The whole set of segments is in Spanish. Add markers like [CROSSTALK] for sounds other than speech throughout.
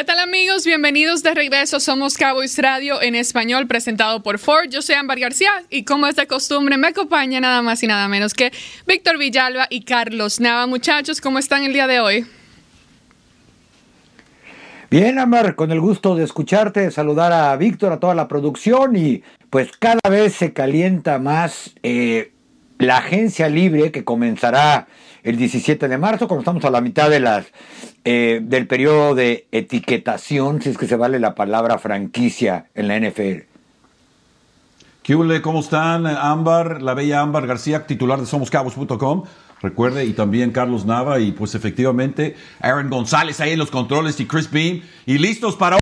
¿Qué tal amigos? Bienvenidos de regreso. Somos Cowboys Radio en español presentado por Ford. Yo soy Ámbar García y como es de costumbre me acompaña nada más y nada menos que Víctor Villalba y Carlos Nava. Muchachos, ¿cómo están el día de hoy? Bien, Amar, con el gusto de escucharte, saludar a Víctor, a toda la producción y pues cada vez se calienta más eh, la agencia libre que comenzará el 17 de marzo, cuando estamos a la mitad de las eh, del periodo de etiquetación, si es que se vale la palabra franquicia en la NFL. ¿Qué ¿Cómo están? Ámbar, la bella Ámbar García, titular de somoscabos.com. Recuerde, y también Carlos Nava, y pues efectivamente Aaron González ahí en los controles y Chris Beam. Y listos para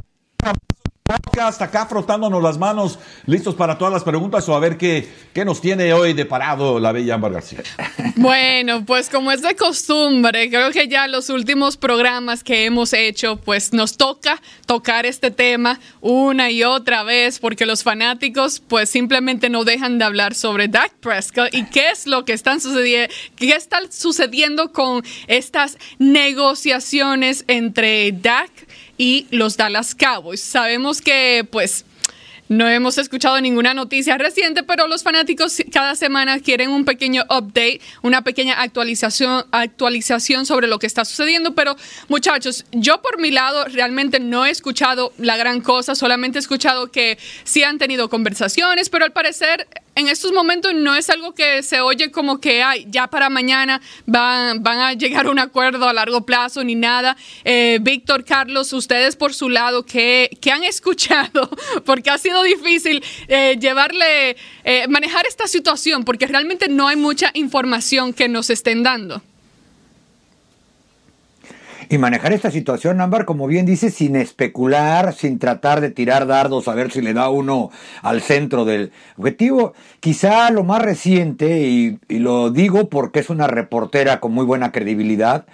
podcast acá frotándonos las manos, listos para todas las preguntas o a ver qué, qué nos tiene hoy de parado la bella Ámbar García. [LAUGHS] Bueno, pues como es de costumbre, creo que ya los últimos programas que hemos hecho, pues nos toca tocar este tema una y otra vez porque los fanáticos pues simplemente no dejan de hablar sobre Dak Prescott y qué es lo que están sucediendo, qué está sucediendo con estas negociaciones entre Dak y los Dallas Cowboys. Sabemos que pues no hemos escuchado ninguna noticia reciente, pero los fanáticos cada semana quieren un pequeño update, una pequeña actualización, actualización sobre lo que está sucediendo. Pero muchachos, yo por mi lado realmente no he escuchado la gran cosa, solamente he escuchado que sí han tenido conversaciones, pero al parecer en estos momentos no es algo que se oye como que ay, ya para mañana van, van a llegar a un acuerdo a largo plazo ni nada. Eh, Víctor, Carlos, ustedes por su lado, ¿qué, han [LAUGHS] escuchado? Porque ha sido difícil eh, llevarle, eh, manejar esta situación, porque realmente no hay mucha información que nos estén dando. Y manejar esta situación, Ámbar, como bien dice, sin especular, sin tratar de tirar dardos a ver si le da uno al centro del objetivo. Quizá lo más reciente, y, lo digo porque es una reportera con muy buena credibilidad,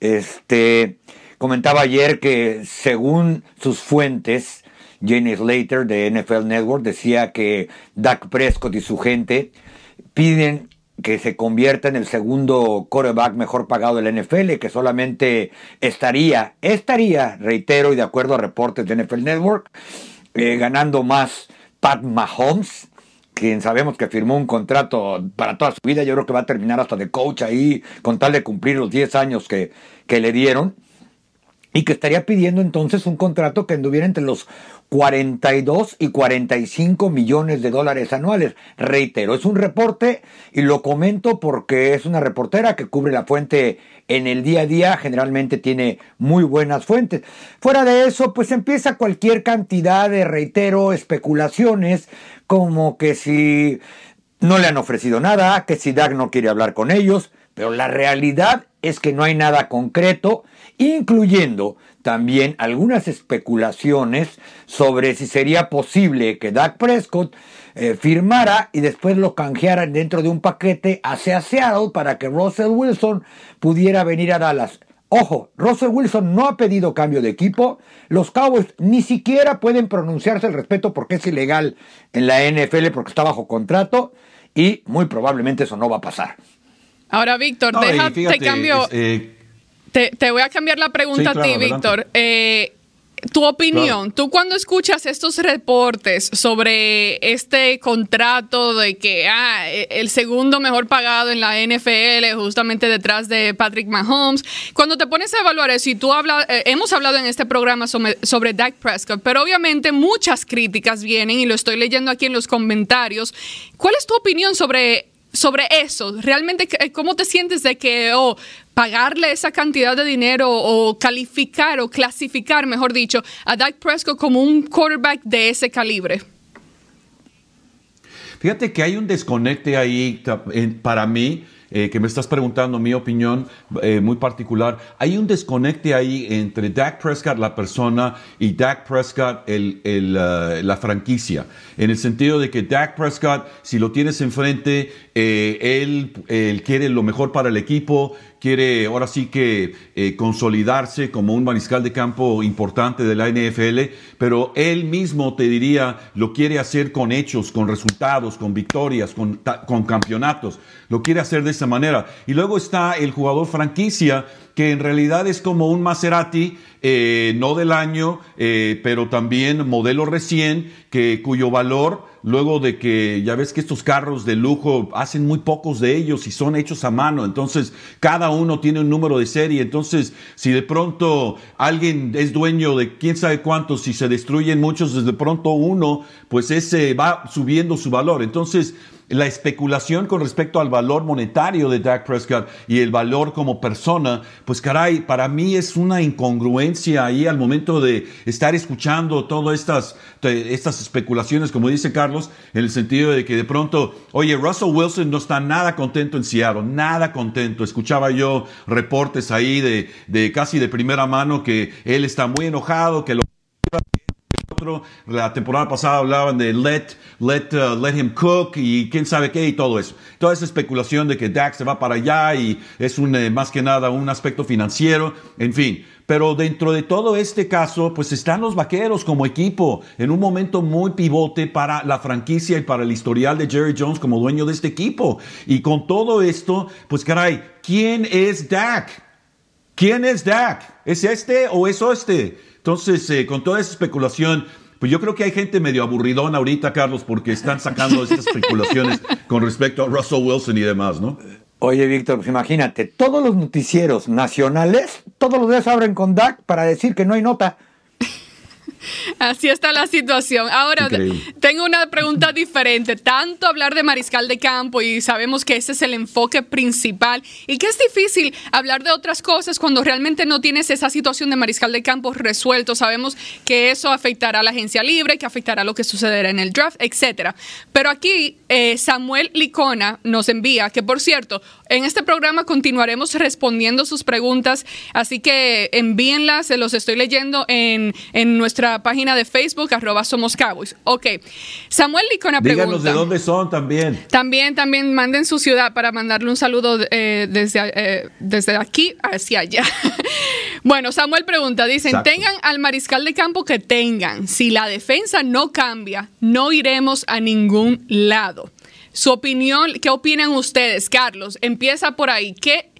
este, comentaba ayer que según sus fuentes, Jane Slater de NFL Network decía que Dak Prescott y su gente piden que se convierta en el segundo quarterback mejor pagado del NFL, que solamente estaría, estaría, reitero y de acuerdo a reportes de NFL Network, eh, ganando más Pat Mahomes, quien sabemos que firmó un contrato para toda su vida, yo creo que va a terminar hasta de coach ahí, con tal de cumplir los 10 años que, que le dieron y que estaría pidiendo entonces un contrato que anduviera entre los 42 y 45 millones de dólares anuales. Reitero, es un reporte y lo comento porque es una reportera que cubre la fuente en el día a día, generalmente tiene muy buenas fuentes. Fuera de eso, pues empieza cualquier cantidad de, reitero, especulaciones, como que si no le han ofrecido nada, que si Dag no quiere hablar con ellos, pero la realidad es que no hay nada concreto, incluyendo también algunas especulaciones sobre si sería posible que Dak Prescott eh, firmara y después lo canjeara dentro de un paquete hacia Seattle para que Russell Wilson pudiera venir a Dallas. Ojo, Russell Wilson no ha pedido cambio de equipo. Los Cowboys ni siquiera pueden pronunciarse al respecto porque es ilegal en la NFL porque está bajo contrato y muy probablemente eso no va a pasar. Ahora, Víctor, déjate cambio. Eh, te, voy a cambiar la pregunta a ti, Víctor. Eh, tu opinión, tú cuando escuchas estos reportes sobre este contrato de que ah, e, el segundo mejor pagado en la NFL, justamente detrás de Patrick Mahomes, cuando te pones a evaluar eso, y tú hablas, eh, hemos hablado en este programa sobre, sobre Dak Prescott, pero obviamente muchas críticas vienen y lo estoy leyendo aquí en los comentarios. ¿Cuál es tu opinión sobre sobre eso. Realmente, ¿cómo te sientes de que oh, pagarle esa cantidad de dinero o calificar o clasificar, mejor dicho, a Dak Prescott como un quarterback de ese calibre? Fíjate que hay un desconecte ahí para mí eh, que me estás preguntando mi opinión eh, muy particular, hay un desconecte ahí entre Dak Prescott, la persona, y Dak Prescott, el, uh, la franquicia. En el sentido de que Dak Prescott, si lo tienes enfrente, eh, él, él quiere lo mejor para el equipo, quiere ahora sí que eh, consolidarse como un mariscal de campo importante de la NFL, pero él mismo te diría lo quiere hacer con hechos, con resultados, con victorias, con, con campeonatos, lo quiere hacer de esa manera. Y luego está el jugador franquicia que en realidad es como un Maserati, eh, no del año, eh, pero también modelo recién, que, cuyo valor luego de que ya ves que estos carros de lujo hacen muy pocos de ellos y son hechos a mano, entonces cada uno tiene un número de serie, entonces si de pronto alguien es dueño de quién sabe cuántos, si se destruyen muchos, desde pronto uno, pues ese va subiendo su valor, entonces la especulación con respecto al valor monetario de Dak Prescott y el valor como persona, pues caray, para mí es una incongruencia ahí al momento de estar escuchando todas estas, estas especulaciones, como dice Carlos, en el sentido de que de pronto, oye, Russell Wilson no está nada contento en Seattle, nada contento. Escuchaba yo reportes ahí de, de casi de primera mano que él está muy enojado, que lo la temporada pasada hablaban de let, let, uh, let him cook y quién sabe qué y todo eso. Toda esa especulación de que Dax se va para allá y es un, eh, más que nada un aspecto financiero, en fin. Pero dentro de todo este caso, pues están los vaqueros como equipo en un momento muy pivote para la franquicia y para el historial de Jerry Jones como dueño de este equipo. Y con todo esto, pues caray, ¿quién es Dak? ¿Quién es Dak? ¿Es este o es este? Entonces, eh, con toda esa especulación, pues yo creo que hay gente medio aburridona ahorita, Carlos, porque están sacando estas [LAUGHS] especulaciones con respecto a Russell Wilson y demás, ¿no? Oye, Víctor, pues imagínate, todos los noticieros nacionales, todos los días abren con DAC para decir que no hay nota. Así está la situación. Ahora, tengo una pregunta diferente. Tanto hablar de mariscal de campo y sabemos que ese es el enfoque principal y que es difícil hablar de otras cosas cuando realmente no tienes esa situación de mariscal de campo resuelto. Sabemos que eso afectará a la agencia libre, que afectará lo que sucederá en el draft, etcétera. Pero aquí eh, Samuel Licona nos envía que, por cierto, en este programa continuaremos respondiendo sus preguntas, así que envíenlas, se los estoy leyendo en, en nuestra página de Facebook, arroba Somos Cowboys. Ok. Samuel Licona pregunta. Díganos de dónde son también. También, también manden su ciudad para mandarle un saludo eh, desde, eh, desde aquí hacia allá. [LAUGHS] bueno, Samuel pregunta, dicen, tengan al mariscal de campo que tengan. Si la defensa no cambia, no iremos a ningún lado. Su opinión, ¿qué opinan ustedes? Carlos, empieza por ahí. ¿Qué,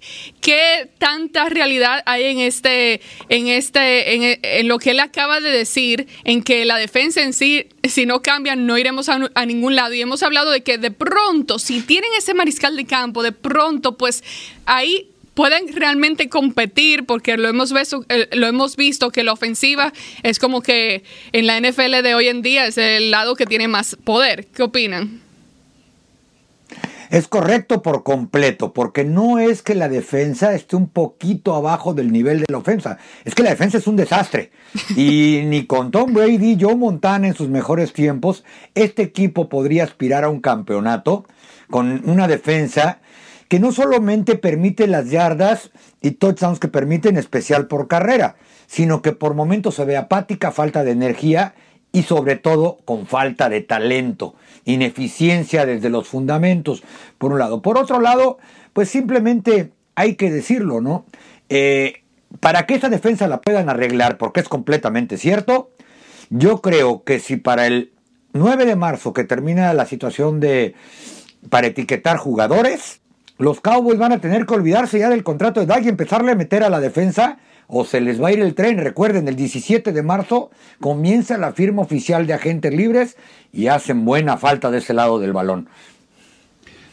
qué tanta realidad hay en este, en este, en, lo que él acaba de decir, en que la defensa en sí, si no cambia, no iremos a, a ningún lado? Y hemos hablado de que de pronto, si tienen ese mariscal de campo, de pronto, pues ahí pueden realmente competir porque lo hemos visto, eh, lo hemos visto que la ofensiva es como que en la NFL de hoy en día es el lado que tiene más poder. ¿Qué opinan? Es correcto por completo, porque no es que la defensa esté un poquito abajo del nivel de la ofensa, es que la defensa es un desastre. Y [LAUGHS] ni con Tom Brady, Joe Montana en sus mejores tiempos, este equipo podría aspirar a un campeonato con una defensa que no solamente permite las yardas y touchdowns que permiten especial por carrera, sino que por momentos se ve apática, falta de energía y sobre todo con falta de talento, ineficiencia desde los fundamentos, por un lado. Por otro lado, pues simplemente hay que decirlo, ¿no? Eh, para que esa defensa la puedan arreglar, porque es completamente cierto, yo creo que si para el 9 de marzo que termina la situación de para etiquetar jugadores, los Cowboys van a tener que olvidarse ya del contrato de Dag y empezarle a meter a la defensa o se les va a ir el tren. Recuerden, el 17 de marzo comienza la firma oficial de agentes libres y hacen buena falta de ese lado del balón.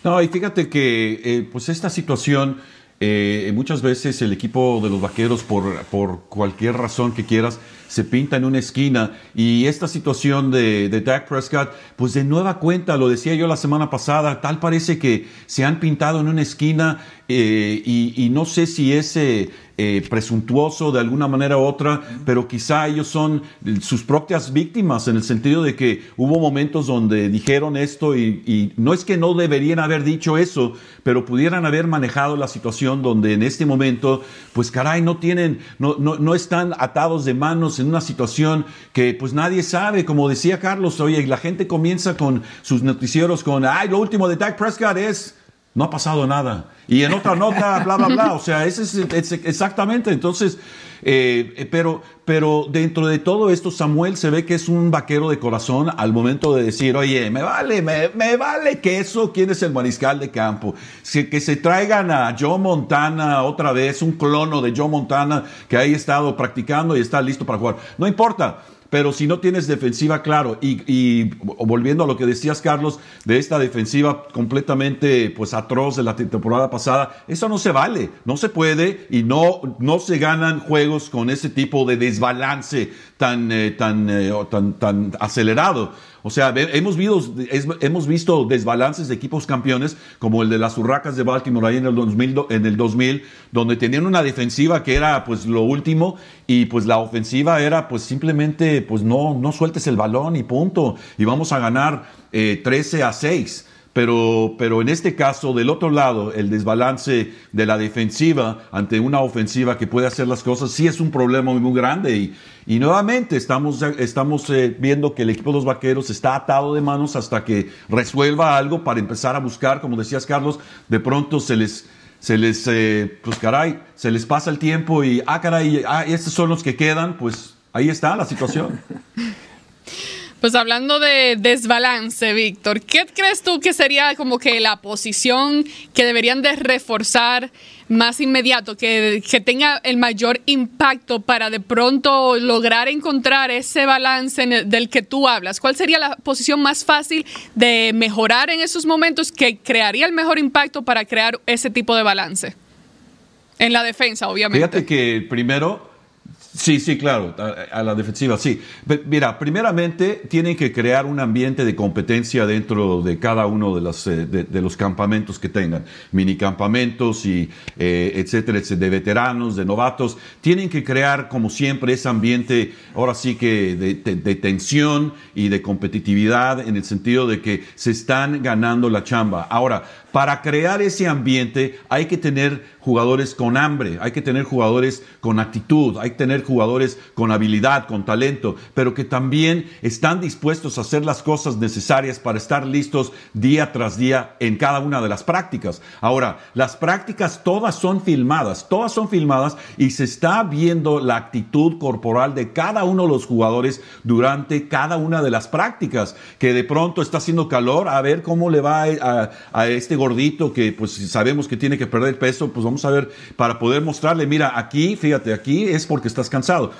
No, y fíjate que eh, pues esta situación, eh, muchas veces el equipo de los vaqueros, por, por cualquier razón que quieras, se pinta en una esquina. Y esta situación de, de Dak Prescott, pues de nueva cuenta, lo decía yo la semana pasada, tal parece que se han pintado en una esquina eh, y, no sé si ese eh, presuntuoso de alguna manera u otra, pero quizá ellos son sus propias víctimas en el sentido de que hubo momentos donde dijeron esto y, y no es que no deberían haber dicho eso, pero pudieran haber manejado la situación donde en este momento, pues caray, no tienen, no, no, no están atados de manos en una situación que pues nadie sabe, como decía Carlos, oye, la gente comienza con sus noticieros con, ay, lo último de Dak Prescott es no ha pasado nada. Y en otra nota, [LAUGHS] bla, bla, bla. O sea, ese es, exactamente. Entonces, eh, pero, pero dentro de todo esto, Samuel se ve que es un vaquero de corazón al momento de decir, oye, me vale, me, me vale queso, quién es el mariscal de campo. que se traigan a Joe Montana otra vez, un clono de Joe Montana que ha estado practicando y está listo para jugar. No importa. Pero si no tienes defensiva, claro, y, volviendo a lo que decías, Carlos, de esta defensiva completamente pues atroz de la temporada pasada, eso no se vale, no se puede y no, no se ganan juegos con ese tipo de desbalance tan, eh, tan, eh, tan, tan acelerado. O sea, hemos visto, hemos visto desbalances de equipos campeones como el de las Urracas de Baltimore ahí en el 2000, en el 2000 donde tenían una defensiva que era pues lo último y pues la ofensiva era pues simplemente pues no, no sueltes el balón y punto. Y vamos a ganar 13 eh, a 6. Pero, pero en este caso, del otro lado, el desbalance de la defensiva ante una ofensiva que puede hacer las cosas, sí es un problema muy, muy grande. Y, y nuevamente estamos, estamos eh, viendo que el equipo de los vaqueros está atado de manos hasta que resuelva algo para empezar a buscar, como decías Carlos, de pronto se les, se les, eh, pues caray, se les pasa el tiempo y, ah, caray, ah, estos son los que quedan, pues ahí está la situación. [LAUGHS] Pues hablando de desbalance, Víctor, ¿qué crees tú que sería como que la posición que deberían de reforzar más inmediato, que, que tenga el mayor impacto para de pronto lograr encontrar ese balance del que tú hablas? ¿Cuál sería la posición más fácil de mejorar en esos momentos que crearía el mejor impacto para crear ese tipo de balance? En la defensa, obviamente. Fíjate que primero Sí, sí, claro, a, la defensiva, sí. Mira, primeramente tienen que crear un ambiente de competencia dentro de cada uno de, las, eh, de, los campamentos que tengan, minicampamentos y eh, etcétera, de veteranos, de novatos. Tienen que crear, como siempre, ese ambiente, ahora sí que de tensión y de competitividad en el sentido de que se están ganando la chamba. Ahora, para crear ese ambiente hay que tener jugadores con hambre, hay que tener jugadores con actitud, hay que tener jugadores con habilidad, con talento, pero que también están dispuestos a hacer las cosas necesarias para estar listos día tras día en cada una de las prácticas. Ahora, las prácticas todas son filmadas, todas son filmadas y se está viendo la actitud corporal de cada uno de los jugadores durante cada una de las prácticas, que de pronto está haciendo calor, a ver cómo le va a, a este gordito que pues sabemos que tiene que perder peso, pues vamos a ver para poder mostrarle, mira, aquí, fíjate, aquí es porque estás cansado.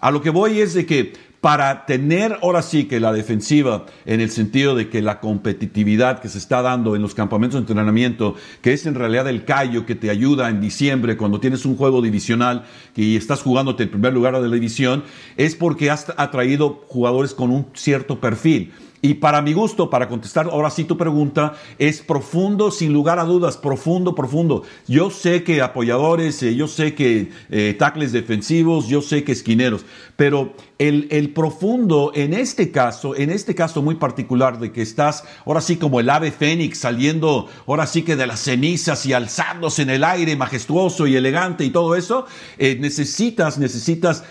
A lo que voy es de que para tener ahora sí que la defensiva en el sentido de que la competitividad que se está dando en los campamentos de entrenamiento, que es en realidad el callo que te ayuda en diciembre cuando tienes un juego divisional y estás jugándote el primer lugar de la división, es porque has atraído jugadores con un cierto perfil. Y para mi gusto, para contestar ahora sí tu pregunta, es profundo, sin lugar a dudas, profundo, profundo. Yo sé que apoyadores, eh, yo sé que eh, defensivos, yo sé que esquineros, pero el, profundo en este caso, en este caso muy particular de que estás ahora sí como el ave fénix saliendo ahora sí que de las cenizas y alzándose en el aire majestuoso y elegante y todo eso, eh, necesitas, necesitas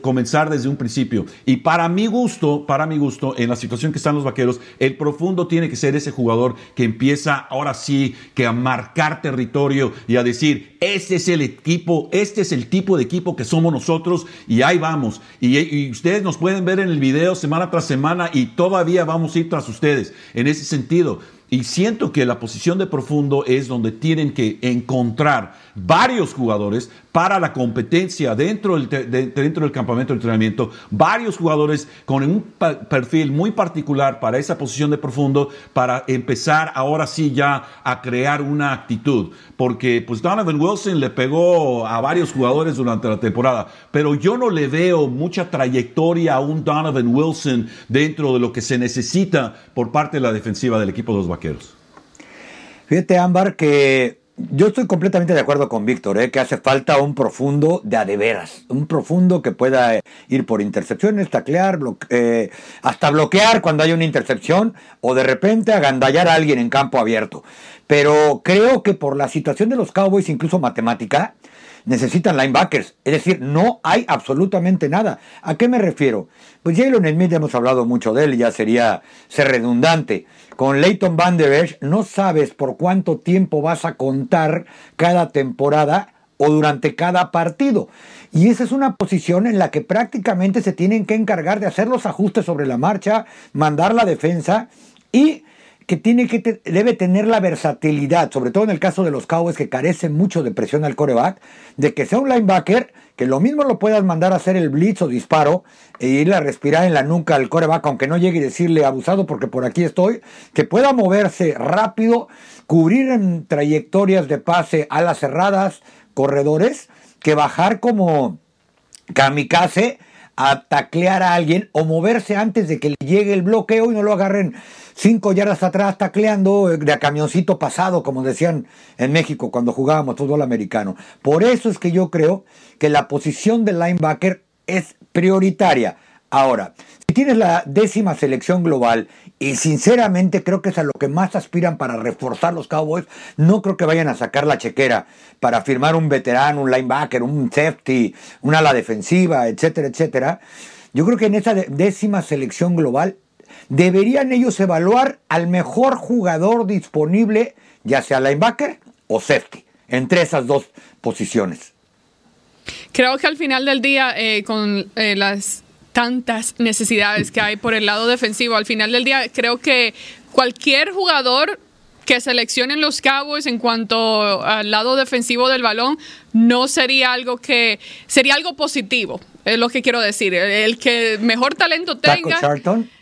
comenzar desde un principio. Y para mi gusto, para mi gusto, en la situación que están los vaqueros, el profundo tiene que ser ese jugador que empieza ahora sí que a marcar territorio y a decir, este es el equipo, este es el tipo de equipo que somos nosotros y ahí vamos. Y, ustedes nos pueden ver en el video semana tras semana y todavía vamos a ir tras ustedes en ese sentido. Y siento que la posición de profundo es donde tienen que encontrar varios jugadores para la competencia dentro del, dentro del campamento de entrenamiento, varios jugadores con un perfil muy particular para esa posición de profundo, para empezar ahora sí ya a crear una actitud. Porque pues Donovan Wilson le pegó a varios jugadores durante la temporada, pero yo no le veo mucha trayectoria a un Donovan Wilson dentro de lo que se necesita por parte de la defensiva del equipo de los Vaqueros. Fíjate, Ámbar, que yo estoy completamente de acuerdo con Víctor, ¿eh? que hace falta un profundo de adeveras, un profundo que pueda eh, ir por intercepciones, taclear, eh, hasta bloquear cuando hay una intercepción o de repente agandallar a alguien en campo abierto. Pero creo que por la situación de los Cowboys, incluso matemática, necesitan linebackers. Es decir, no hay absolutamente nada. ¿A qué me refiero? Pues Jalen Smith hemos hablado mucho de él, ya sería ser redundante. Con Leighton Van Der Esch no sabes por cuánto tiempo vas a contar cada temporada o durante cada partido. Y esa es una posición en la que prácticamente se tienen que encargar de hacer los ajustes sobre la marcha, mandar la defensa y que tiene que debe tener la versatilidad, sobre todo en el caso de los Cowboys que carecen mucho de presión al coreback, de que sea un linebacker que lo mismo lo puedas mandar a hacer el blitz o disparo e irle a respirar en la nuca al coreback, aunque no llegue y decirle abusado porque por aquí estoy, que pueda moverse rápido, cubrir en trayectorias de pase a las cerradas, corredores, que bajar como kamikaze a taclear a alguien o moverse antes de que le llegue el bloqueo y no lo agarren cinco yardas atrás tacleando eh, de a camioncito pasado, como decían en México cuando jugábamos fútbol americano. Por eso es que yo creo que la posición del linebacker es prioritaria. Ahora, tienes la décima selección global y sinceramente creo que es a lo que más aspiran para reforzar los Cowboys, no creo que vayan a sacar la chequera para firmar un veterano, un linebacker, un safety, una ala defensiva, etcétera, etcétera. Yo creo que en esa décima selección global deberían ellos evaluar al mejor jugador disponible, ya sea linebacker o safety, entre esas dos posiciones. Creo que al final del día, eh, con eh, las tantas necesidades que hay por el lado defensivo, al final del día creo que cualquier jugador que seleccionen los Cowboys en cuanto al lado defensivo del balón no sería algo que sería algo positivo es lo que quiero decir. El que mejor talento tenga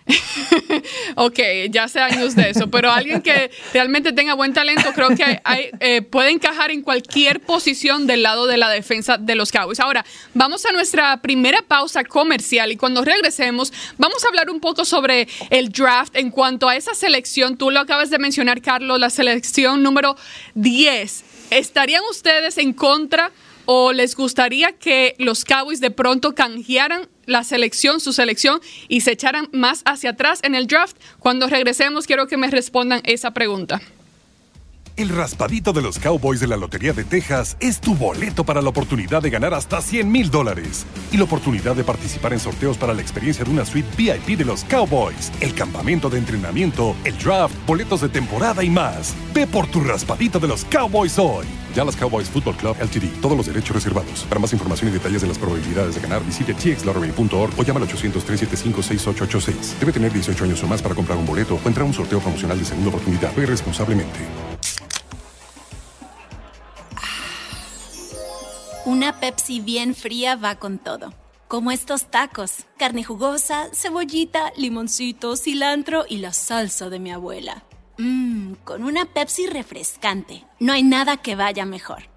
[LAUGHS] ok, ya hace años de eso, pero alguien que realmente tenga buen talento, creo que eh, puede encajar en cualquier posición del lado de la defensa de los Cowboys. Ahora, vamos a nuestra primera pausa comercial y cuando regresemos, vamos a hablar un poco sobre el draft en cuanto a esa selección. Tú lo acabas de mencionar, Carlos, la selección número 10. ¿Estarían ustedes en contra? ¿O les gustaría que los Cowboys de pronto canjearan la selección, su selección, y se echaran más hacia atrás en el draft? Cuando regresemos, quiero que me respondan esa pregunta. El raspadito de los Cowboys de la Lotería de Texas es tu boleto para la oportunidad de ganar hasta 100 mil dólares y la oportunidad de participar en sorteos para la experiencia de una suite VIP de los Cowboys, el campamento de entrenamiento, el draft, boletos de temporada y más. Ve por tu raspadito de los Cowboys hoy. Dallas Cowboys Football Club LTD. Todos los derechos reservados. Para más información y detalles de las probabilidades de ganar, visite txlottery.org o llama al 800-375-6886. Debe tener 18 años o más para comprar un boleto o entrar a un sorteo promocional de segunda oportunidad. Ve responsablemente. Una Pepsi bien fría va con todo. Como estos tacos. Carne jugosa, cebollita, limoncito, cilantro y la salsa de mi abuela. Mmm, con una Pepsi refrescante. No hay nada que vaya mejor.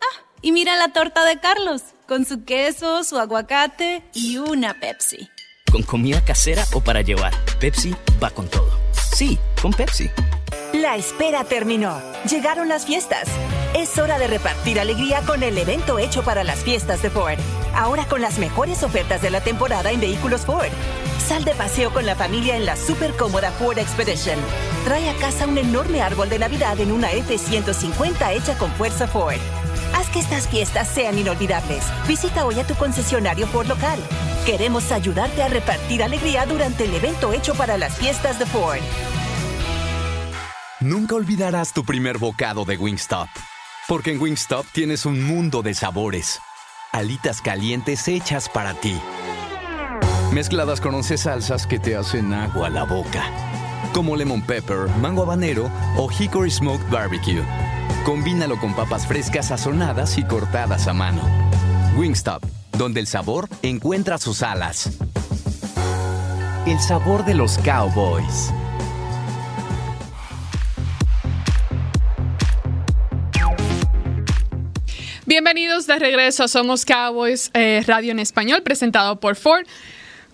Ah, y mira la torta de Carlos, con su queso, su aguacate y una Pepsi. Con comida casera o para llevar, Pepsi va con todo. Sí, con Pepsi. La espera terminó. Llegaron las fiestas. Es hora de repartir alegría con el evento hecho para las fiestas de Ford. Ahora con las mejores ofertas de la temporada en vehículos Ford. Sal de paseo con la familia en la super cómoda Ford Expedition. Trae a casa un enorme árbol de Navidad en una F-150 hecha con fuerza Ford. Haz que estas fiestas sean inolvidables. Visita hoy a tu concesionario Ford local. Queremos ayudarte a repartir alegría durante el evento hecho para las fiestas de Ford. Nunca olvidarás tu primer bocado de Wingstop. Porque en Wingstop tienes un mundo de sabores. Alitas calientes hechas para ti mezcladas con 11 salsas que te hacen agua a la boca, como lemon pepper, mango habanero o hickory smoked barbecue. Combínalo con papas frescas sazonadas y cortadas a mano. Wingstop, donde el sabor encuentra sus alas. El sabor de los cowboys. Bienvenidos de regreso a Somos Cowboys eh, Radio en Español, presentado por Ford.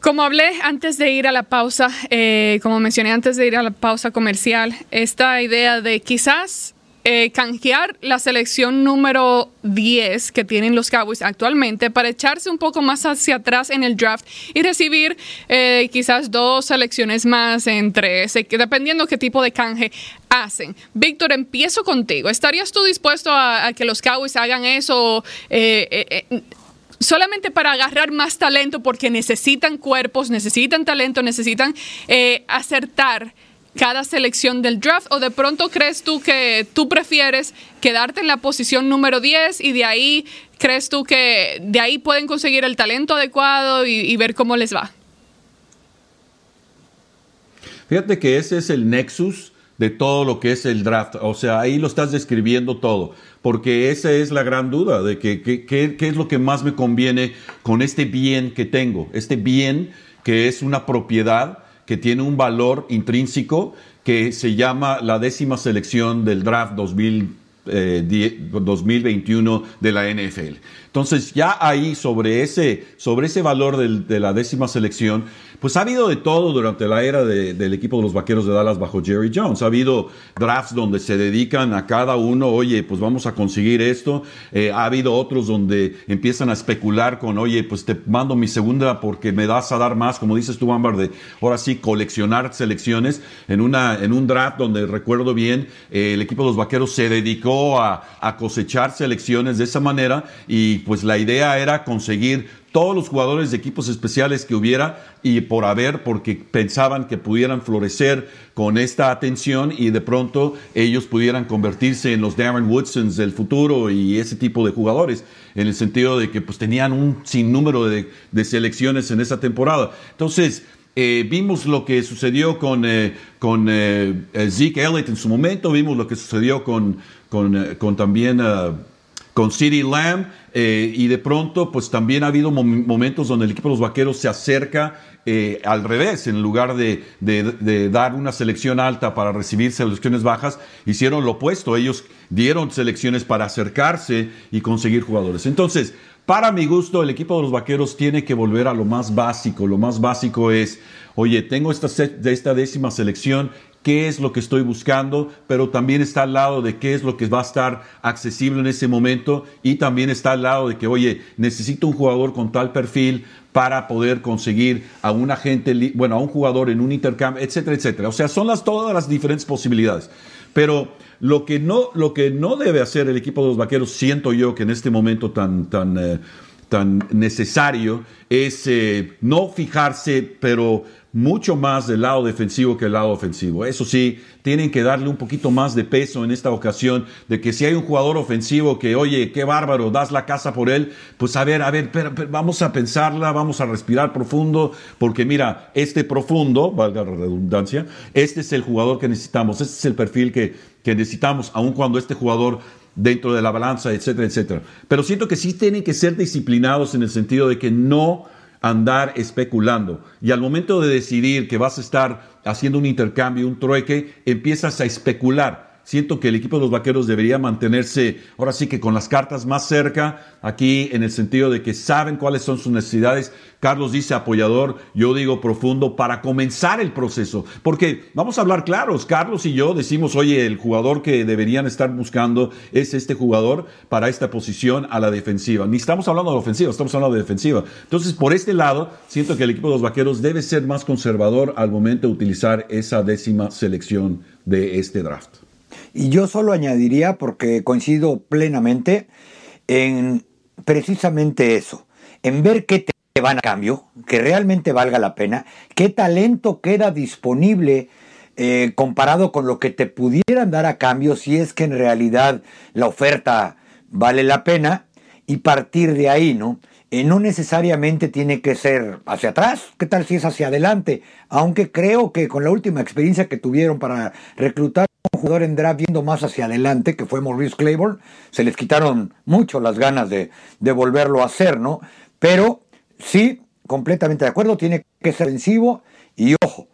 Como hablé antes de ir a la pausa, eh, como mencioné antes de ir a la pausa comercial, esta idea de quizás eh, canjear la selección número 10 que tienen los Cowboys actualmente para echarse un poco más hacia atrás en el draft y recibir eh, quizás dos selecciones más entre, dependiendo qué tipo de canje hacen. Víctor, empiezo contigo. ¿Estarías tú dispuesto a, que los Cowboys hagan eso? Eh, solamente para agarrar más talento porque necesitan cuerpos, necesitan talento, necesitan acertar cada selección del draft o de pronto crees tú que tú prefieres quedarte en la posición número 10 y de ahí crees tú que de ahí pueden conseguir el talento adecuado y, ver cómo les va? Fíjate que ese es el nexus de todo lo que es el draft. O sea, ahí lo estás describiendo todo, porque esa es la gran duda de que qué es lo que más me conviene con este bien que tengo, este bien que es una propiedad que tiene un valor intrínseco que se llama la décima selección del draft 2021 eh, de la NFL. Entonces ya ahí sobre ese, sobre ese valor de la décima selección pues ha habido de todo durante la era del equipo de los Vaqueros de Dallas bajo Jerry Jones. Ha habido drafts donde se dedican a cada uno, oye, pues vamos a conseguir esto. Eh, ha habido otros donde empiezan a especular con, oye, pues te mando mi segunda porque me das a dar más, como dices tú, Ámbar, de ahora sí coleccionar selecciones. En, una, en un draft donde recuerdo bien, eh, el equipo de los Vaqueros se dedicó a, a cosechar selecciones de esa manera y pues la idea era conseguir todos los jugadores de equipos especiales que hubiera y por haber, porque pensaban que pudieran florecer con esta atención y de pronto ellos pudieran convertirse en los Darren Woodsons del futuro y ese tipo de jugadores, en el sentido de que pues tenían un sinnúmero de, de selecciones en esa temporada. Entonces, eh, vimos lo que sucedió con, eh, con eh, Zeke Elliott en su momento, vimos lo que sucedió con, con, con también con CeeDee Lamb eh, y de pronto pues también ha habido momentos donde el equipo de los Vaqueros se acerca eh, al revés, en lugar de, dar una selección alta para recibir selecciones bajas, hicieron lo opuesto, ellos dieron selecciones para acercarse y conseguir jugadores. Entonces, para mi gusto, el equipo de los Vaqueros tiene que volver a lo más básico, lo más básico es, oye, tengo esta, esta décima selección, qué es lo que estoy buscando, pero también está al lado de qué es lo que va a estar accesible en ese momento y también está al lado de que, oye, necesito un jugador con tal perfil para poder conseguir a un agente, bueno, a un jugador en un intercambio, etcétera, etcétera. O sea, son las, todas las diferentes posibilidades. Pero lo que no, lo que no debe hacer el equipo de los vaqueros, siento yo que en este momento tan, tan, eh, tan necesario, es eh, no fijarse, pero mucho más del lado defensivo que el lado ofensivo. Eso sí, tienen que darle un poquito más de peso en esta ocasión, de que si hay un jugador ofensivo que, oye, qué bárbaro, das la casa por él, pues a ver, a ver, vamos a pensarla, vamos a respirar profundo, porque mira, este profundo, valga la redundancia, este es el jugador que necesitamos, este es el perfil que, que necesitamos, aun cuando este jugador dentro de la balanza, etcétera, etcétera. Pero siento que sí tienen que ser disciplinados en el sentido de que no andar especulando. Y al momento de decidir que vas a estar haciendo un intercambio, un trueque, empiezas a especular siento que el equipo de los Vaqueros debería mantenerse ahora sí que con las cartas más cerca, aquí en el sentido de que saben cuáles son sus necesidades. Carlos dice apoyador, yo digo profundo, para comenzar el proceso. Porque vamos a hablar claros, Carlos y yo decimos, oye, el jugador que deberían estar buscando es este jugador para esta posición a la defensiva. Ni estamos hablando de ofensiva, estamos hablando de defensiva. Entonces, por este lado, siento que el equipo de los Vaqueros debe ser más conservador al momento de utilizar esa décima selección de este draft. Y yo solo añadiría, porque coincido plenamente, en precisamente eso, en ver qué te van a cambio, que realmente valga la pena, qué talento queda disponible eh, comparado con lo que te pudieran dar a cambio si es que en realidad la oferta vale la pena y partir de ahí, ¿no? Eh, no necesariamente tiene que ser hacia atrás, ¿qué tal si es hacia adelante? Aunque creo que con la última experiencia que tuvieron para reclutar un jugador en draft viendo más hacia adelante, que fue Maurice Claiborne, se les quitaron mucho las ganas de, de volverlo a hacer, ¿no? Pero sí, completamente de acuerdo, tiene que ser ofensivo y ojo,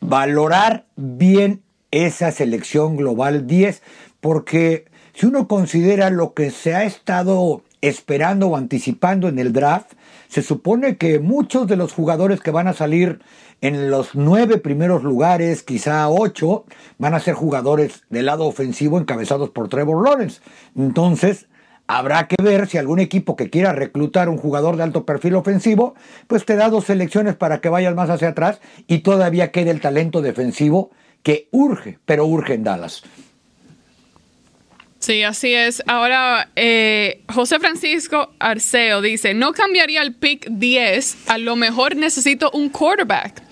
valorar bien esa selección global 10, porque si uno considera lo que se ha estado esperando o anticipando en el draft, se supone que muchos de los jugadores que van a salir en los nueve primeros lugares, quizá ocho, van a ser jugadores del lado ofensivo encabezados por Trevor Lawrence. Entonces, habrá que ver si algún equipo que quiera reclutar un jugador de alto perfil ofensivo, pues te da dos selecciones para que vayas más hacia atrás y todavía quede el talento defensivo que urge, pero urge en Dallas. Sí, así es. Ahora, eh, José Francisco Arceo dice, no cambiaría el pick 10, a lo mejor necesito un quarterback.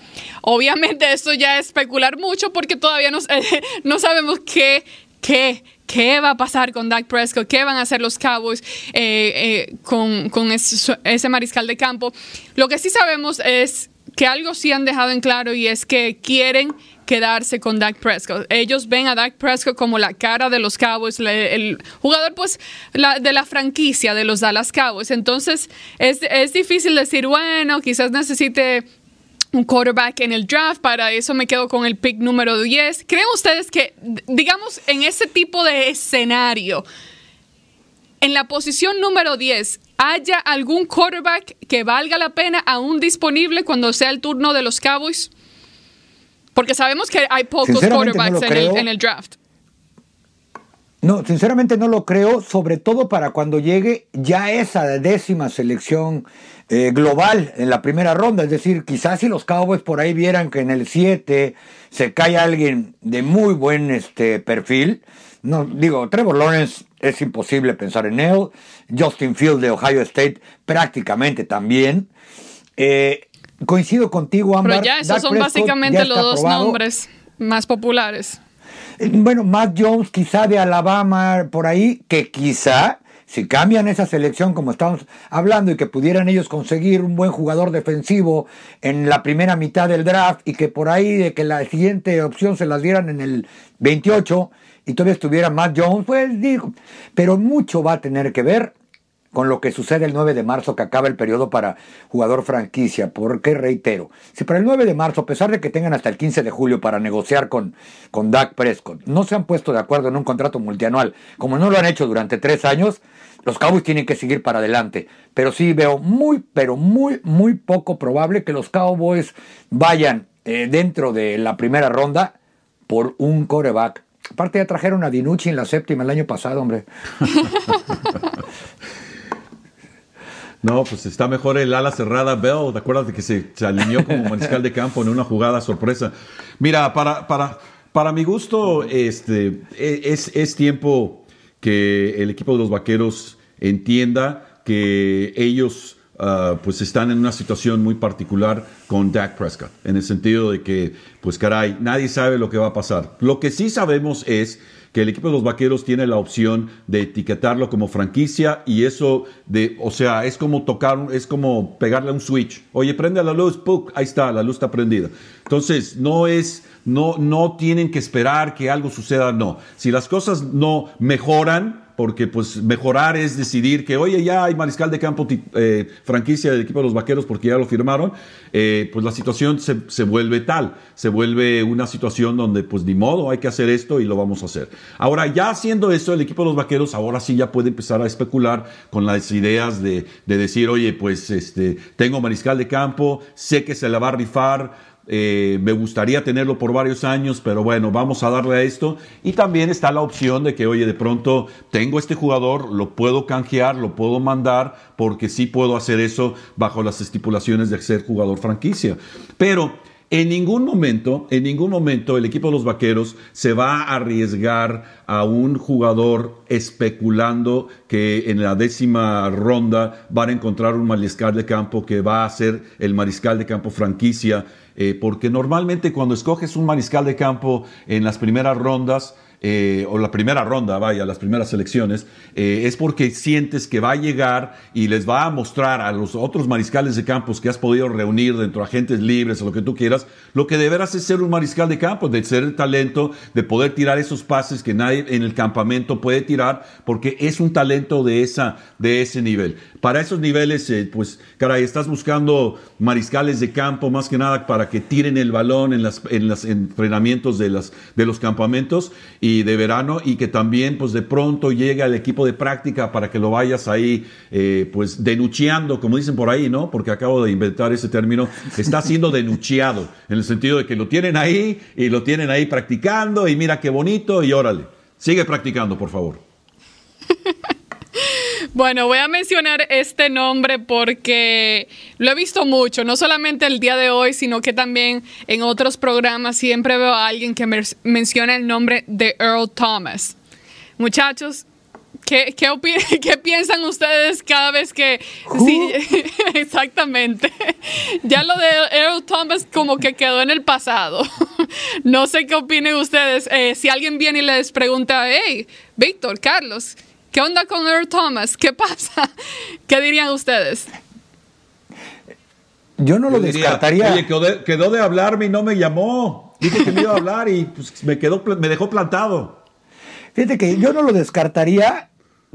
Obviamente esto ya es especular mucho porque todavía no, [LAUGHS] no sabemos qué, qué, qué va a pasar con Dak Prescott, qué van a hacer los Cowboys eh, eh, con, con ese mariscal de campo. Lo que sí sabemos es que algo sí han dejado en claro y es que quieren quedarse con Dak Prescott. Ellos ven a Dak Prescott como la cara de los Cowboys, el jugador pues de la franquicia de los Dallas Cowboys. Entonces es, es difícil decir, bueno, quizás necesite un quarterback en el draft, para eso me quedo con el pick número 10. ¿Creen ustedes que, digamos, en ese tipo de escenario, en la posición número 10, haya algún quarterback que valga la pena aún disponible cuando sea el turno de los Cowboys? Porque sabemos que hay pocos quarterbacks en, el, draft. No, sinceramente no lo creo, sobre todo para cuando llegue ya esa décima selección eh, global en la primera ronda. Es decir, quizás si los Cowboys por ahí vieran que en el 7 se cae alguien de muy buen este, perfil. No, digo, Trevor Lawrence es imposible pensar en él. Justin Field de Ohio State prácticamente también. Eh, Coincido contigo, Amber. Pero ya esos son básicamente los dos nombres más populares. Eh, bueno, Matt Jones quizá de Alabama por ahí, que quizá si cambian esa selección como estamos hablando y que pudieran ellos conseguir un buen jugador defensivo en la primera mitad del draft y que por ahí de que la siguiente opción se las dieran en el 28 y todavía estuviera Matt Jones, pues digo, pero mucho va a tener que ver con lo que sucede el 9 de marzo que acaba el periodo para jugador franquicia, porque reitero, si para el 9 de marzo, a pesar de que tengan hasta el 15 de julio para negociar con, con Dak Prescott, no se han puesto de acuerdo en un contrato multianual, como no lo han hecho durante tres años, los Cowboys tienen que seguir para adelante. Pero sí veo muy, pero muy, muy poco probable que los Cowboys vayan eh, dentro de la primera ronda por un coreback. Aparte ya trajeron a Dinucci en la séptima el año pasado, hombre. [LAUGHS] No, pues está mejor el ala cerrada Bell. ¿Te acuerdas de que se, alineó como [LAUGHS] mariscal de campo en una jugada sorpresa? Mira, para, para, para mi gusto, este, e, es, es tiempo que el equipo de los vaqueros entienda que ellos Uh, pues están en una situación muy particular con Dak Prescott, en el sentido de que, pues caray, nadie sabe lo que va a pasar. Lo que sí sabemos es que el equipo de los Vaqueros tiene la opción de etiquetarlo como franquicia y eso de, o sea, es como tocar, es como pegarle un switch. Oye, prende la luz, ¡puc! ahí está, la luz está prendida. Entonces, no es, no, no tienen que esperar que algo suceda, no. Si las cosas no mejoran, porque pues mejorar es decidir que, oye, ya hay mariscal de campo eh, franquicia del equipo de los vaqueros porque ya lo firmaron, eh, pues la situación se, se, vuelve tal, se vuelve una situación donde pues ni modo, hay que hacer esto y lo vamos a hacer. Ahora, ya haciendo eso, el equipo de los vaqueros ahora sí ya puede empezar a especular con las ideas de, de decir, oye, pues este, tengo mariscal de campo, sé que se la va a rifar, eh, me gustaría tenerlo por varios años, pero bueno, vamos a darle a esto. Y también está la opción de que, oye, de pronto tengo este jugador, lo puedo canjear, lo puedo mandar, porque sí puedo hacer eso bajo las estipulaciones de ser jugador franquicia. Pero en ningún momento, en ningún momento el equipo de los vaqueros se va a arriesgar a un jugador especulando que en la décima ronda van a encontrar un mariscal de campo que va a ser el mariscal de campo franquicia eh, porque normalmente cuando escoges un mariscal de campo en las primeras rondas, eh, o la primera ronda, vaya, las primeras elecciones, eh, es porque sientes que va a llegar y les va a mostrar a los otros mariscales de campos que has podido reunir dentro de agentes libres o lo que tú quieras, lo que deberás es ser un mariscal de campo, de ser el talento, de poder tirar esos pases que nadie en el campamento puede tirar, porque es un talento de, esa, de ese nivel. Para esos niveles, eh, pues, caray, estás buscando mariscales de campo más que nada para que tiren el balón en, las, en los entrenamientos de, las, de los campamentos. y de verano y que también pues de pronto llega el equipo de práctica para que lo vayas ahí eh, pues denucheando, como dicen por ahí, ¿no? Porque acabo de inventar ese término, está siendo denucheado, en el sentido de que lo tienen ahí y lo tienen ahí practicando y mira qué bonito y órale, sigue practicando, por favor. [LAUGHS] Bueno, voy a mencionar este nombre porque lo he visto mucho, no solamente el día de hoy, sino que también en otros programas siempre veo a alguien que menciona el nombre de Earl Thomas. Muchachos, ¿Qué, qué, [LAUGHS] piensan ustedes cada vez que... Sí, [LAUGHS] exactamente. [LAUGHS] Ya lo de Earl Thomas como que quedó en el pasado. No sé qué opinen ustedes. Eh, si alguien viene y les pregunta, hey, Víctor, Carlos, ¿Qué onda con Earl Thomas? ¿Qué pasa? ¿Qué dirían ustedes? Yo no lo descartaría. Oye, quedó de, hablarme y no me llamó. Dije que me iba a hablar y pues, me, quedó, me dejó plantado. Fíjate que yo no lo descartaría,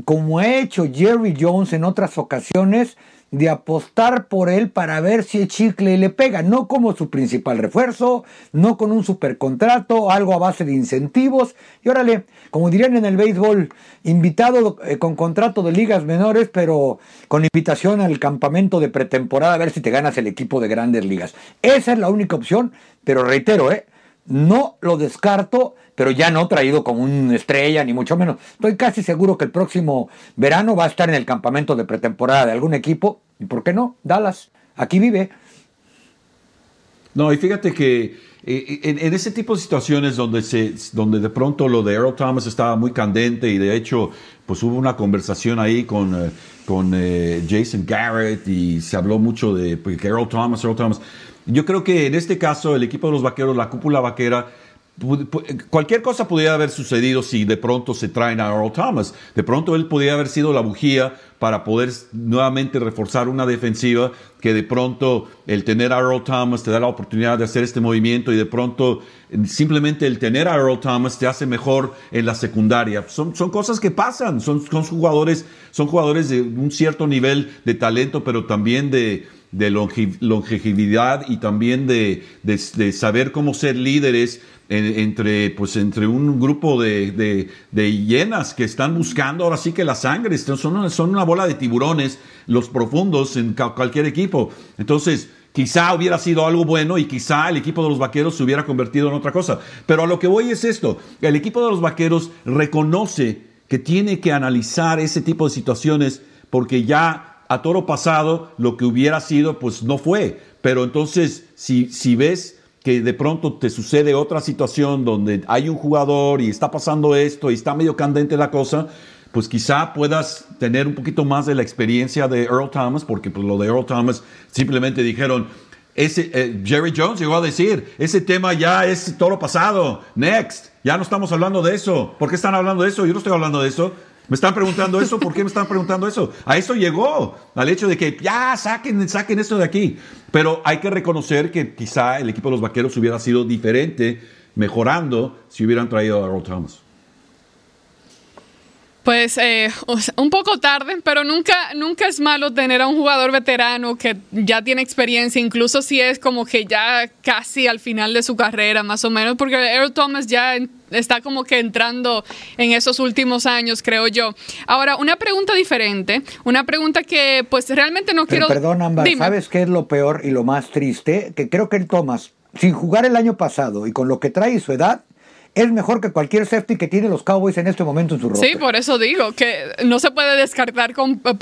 como ha hecho Jerry Jones en otras ocasiones, de apostar por él para ver si el chicle le pega, no como su principal refuerzo, no con un supercontrato, algo a base de incentivos. Y órale, como dirían en el béisbol, invitado eh, con contrato de ligas menores, pero con invitación al campamento de pretemporada a ver si te ganas el equipo de grandes ligas. Esa es la única opción, pero reitero, ¿eh? No lo descarto, pero ya no traído como una estrella, ni mucho menos. Estoy casi seguro que el próximo verano va a estar en el campamento de pretemporada de algún equipo. ¿Y por qué no? Dallas, aquí vive. No, y fíjate que eh, en, ese tipo de situaciones donde, se, donde de pronto lo de Earl Thomas estaba muy candente y de hecho pues hubo una conversación ahí con, eh, con eh, Jason Garrett y se habló mucho de pues, Earl Thomas, Earl Thomas. Yo creo que en este caso el equipo de los vaqueros, la cúpula vaquera, Cualquier cosa podría haber sucedido si de pronto se traen a Earl Thomas. De pronto él podría haber sido la bujía para poder nuevamente reforzar una defensiva que de pronto el tener a Earl Thomas te da la oportunidad de hacer este movimiento y de pronto simplemente el tener a Earl Thomas te hace mejor en la secundaria. Son, son cosas que pasan, son, son, jugadores, son jugadores de un cierto nivel de talento, pero también de, de longevidad y también de, de, saber cómo ser líderes entre, pues, entre un grupo de, de, hienas que están buscando ahora sí que la sangre. Son, son una bola de tiburones, los profundos en cualquier equipo. Entonces, quizá hubiera sido algo bueno y quizá el equipo de los vaqueros se hubiera convertido en otra cosa. Pero a lo que voy es esto, el equipo de los vaqueros reconoce que tiene que analizar ese tipo de situaciones porque ya a toro pasado lo que hubiera sido, pues no fue. Pero entonces, si, si ves que de pronto te sucede otra situación donde hay un jugador y está pasando esto y está medio candente la cosa, pues quizá puedas tener un poquito más de la experiencia de Earl Thomas, porque pues lo de Earl Thomas simplemente dijeron, ese, eh, Jerry Jones llegó a decir, ese tema ya es todo pasado, next, ya no estamos hablando de eso, ¿por qué están hablando de eso? Yo no estoy hablando de eso, me están preguntando eso, ¿por qué me están preguntando eso? A eso llegó, al hecho de que ya saquen, saquen esto de aquí. Pero hay que reconocer que quizá el equipo de los vaqueros hubiera sido diferente, mejorando, si hubieran traído a Earl Thomas. Pues eh, un poco tarde, pero nunca, nunca es malo tener a un jugador veterano que ya tiene experiencia, incluso si es como que ya casi al final de su carrera, más o menos, porque Earl Thomas ya está como que entrando en esos últimos años, creo yo. Ahora, una pregunta diferente, una pregunta que pues realmente no quiero... Perdón, Amber, ¿sabes qué es lo peor y lo más triste? Que creo que el Thomas, sin jugar el año pasado y con lo que trae su edad, es mejor que cualquier safety que tienen los Cowboys en este momento en su roster. Sí, por eso digo que no se puede descartar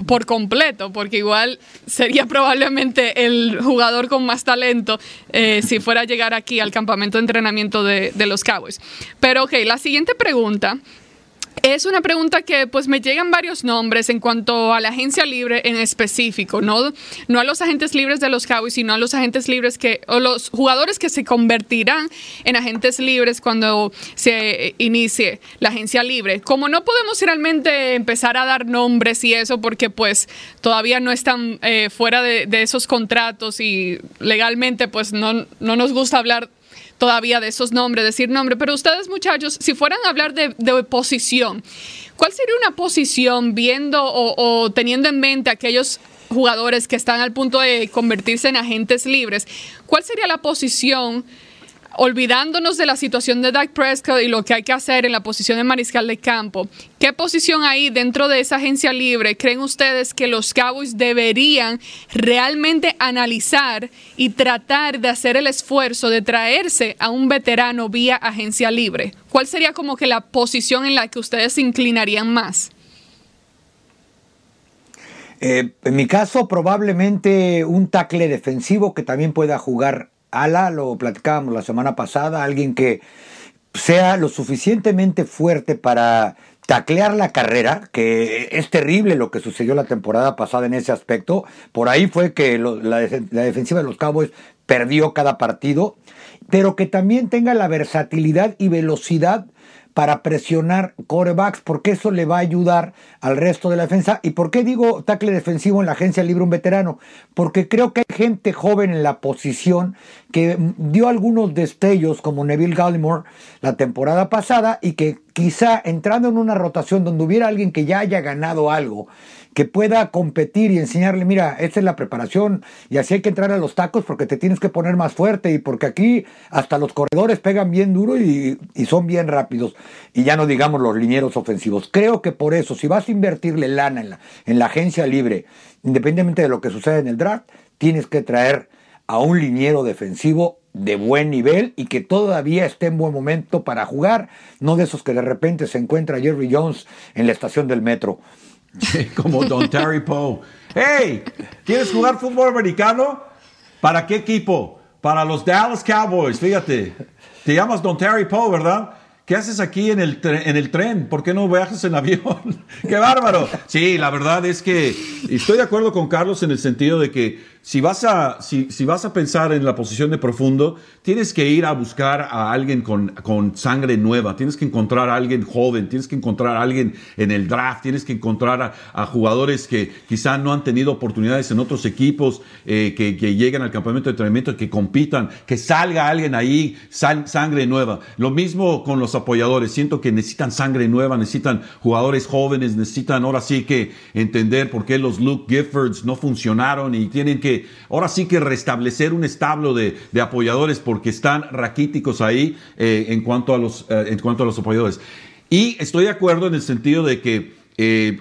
por completo, porque igual sería probablemente el jugador con más talento eh, si fuera a llegar aquí al campamento de entrenamiento de, de los Cowboys. Pero ok, la siguiente pregunta es una pregunta que pues me llegan varios nombres en cuanto a la agencia libre en específico, no, no a los agentes libres de los Cowboys, sino a los agentes libres que, o los jugadores que se convertirán en agentes libres cuando se inicie la agencia libre. Como no podemos realmente empezar a dar nombres y eso porque pues todavía no están eh, fuera de, de, esos contratos y legalmente pues no, no nos gusta hablar todavía de esos nombres, decir nombre, pero ustedes muchachos, si fueran a hablar de, posición, ¿cuál sería una posición viendo o, teniendo en mente aquellos jugadores que están al punto de convertirse en agentes libres? ¿Cuál sería la posición olvidándonos de la situación de Dak Prescott y lo que hay que hacer en la posición de mariscal de campo, ¿qué posición ahí dentro de esa agencia libre creen ustedes que los Cowboys deberían realmente analizar y tratar de hacer el esfuerzo de traerse a un veterano vía agencia libre? ¿Cuál sería como que la posición en la que ustedes se inclinarían más? Eh, en mi caso, probablemente un tackle defensivo que también pueda jugar ala, lo platicábamos la semana pasada, alguien que sea lo suficientemente fuerte para taclear la carrera, que es terrible lo que sucedió la temporada pasada en ese aspecto. Por ahí fue que la, la, defensiva de los Cowboys perdió cada partido, pero que también tenga la versatilidad y velocidad para presionar corebacks, porque eso le va a ayudar al resto de la defensa. ¿Y por qué digo tackle defensivo en la agencia libre un veterano? Porque creo que hay gente joven en la posición que dio algunos destellos como Neville Gallimore la temporada pasada y que quizá entrando en una rotación donde hubiera alguien que ya haya ganado algo, que pueda competir y enseñarle, mira, esta es la preparación y así hay que entrar a los tacos porque te tienes que poner más fuerte y porque aquí hasta los corredores pegan bien duro y, son bien rápidos y ya no digamos los linieros ofensivos. Creo que por eso, si vas a invertirle lana en la, en la agencia libre, independientemente de lo que suceda en el draft, tienes que traer a un liniero defensivo de buen nivel y que todavía esté en buen momento para jugar, no de esos que de repente se encuentra Jerry Jones en la estación del metro. Como Don Terry Poe. Hey, ¿quieres jugar fútbol americano? ¿Para qué equipo? Para los Dallas Cowboys, fíjate. Te llamas Don Terry Poe, ¿verdad? ¿Qué haces aquí en el, en el tren? ¿Por qué no viajas en avión? [LAUGHS] ¡Qué bárbaro! Sí, la verdad es que estoy de acuerdo con Carlos en el sentido de que si vas, a, si, si, vas a pensar en la posición de profundo, tienes que ir a buscar a alguien con, con, sangre nueva, tienes que encontrar a alguien joven, tienes que encontrar a alguien en el draft, tienes que encontrar a, jugadores que quizá no han tenido oportunidades en otros equipos, eh, que, que, lleguen al campamento de entrenamiento, que compitan, que salga alguien ahí, sangre nueva. Lo mismo con los apoyadores, siento que necesitan sangre nueva, necesitan jugadores jóvenes, necesitan ahora sí que entender por qué los Luke Giffords no funcionaron y tienen que ahora sí que restablecer un establo de, apoyadores porque están raquíticos ahí eh, en, cuanto a los, eh, en cuanto a los apoyadores. Y estoy de acuerdo en el sentido de que eh,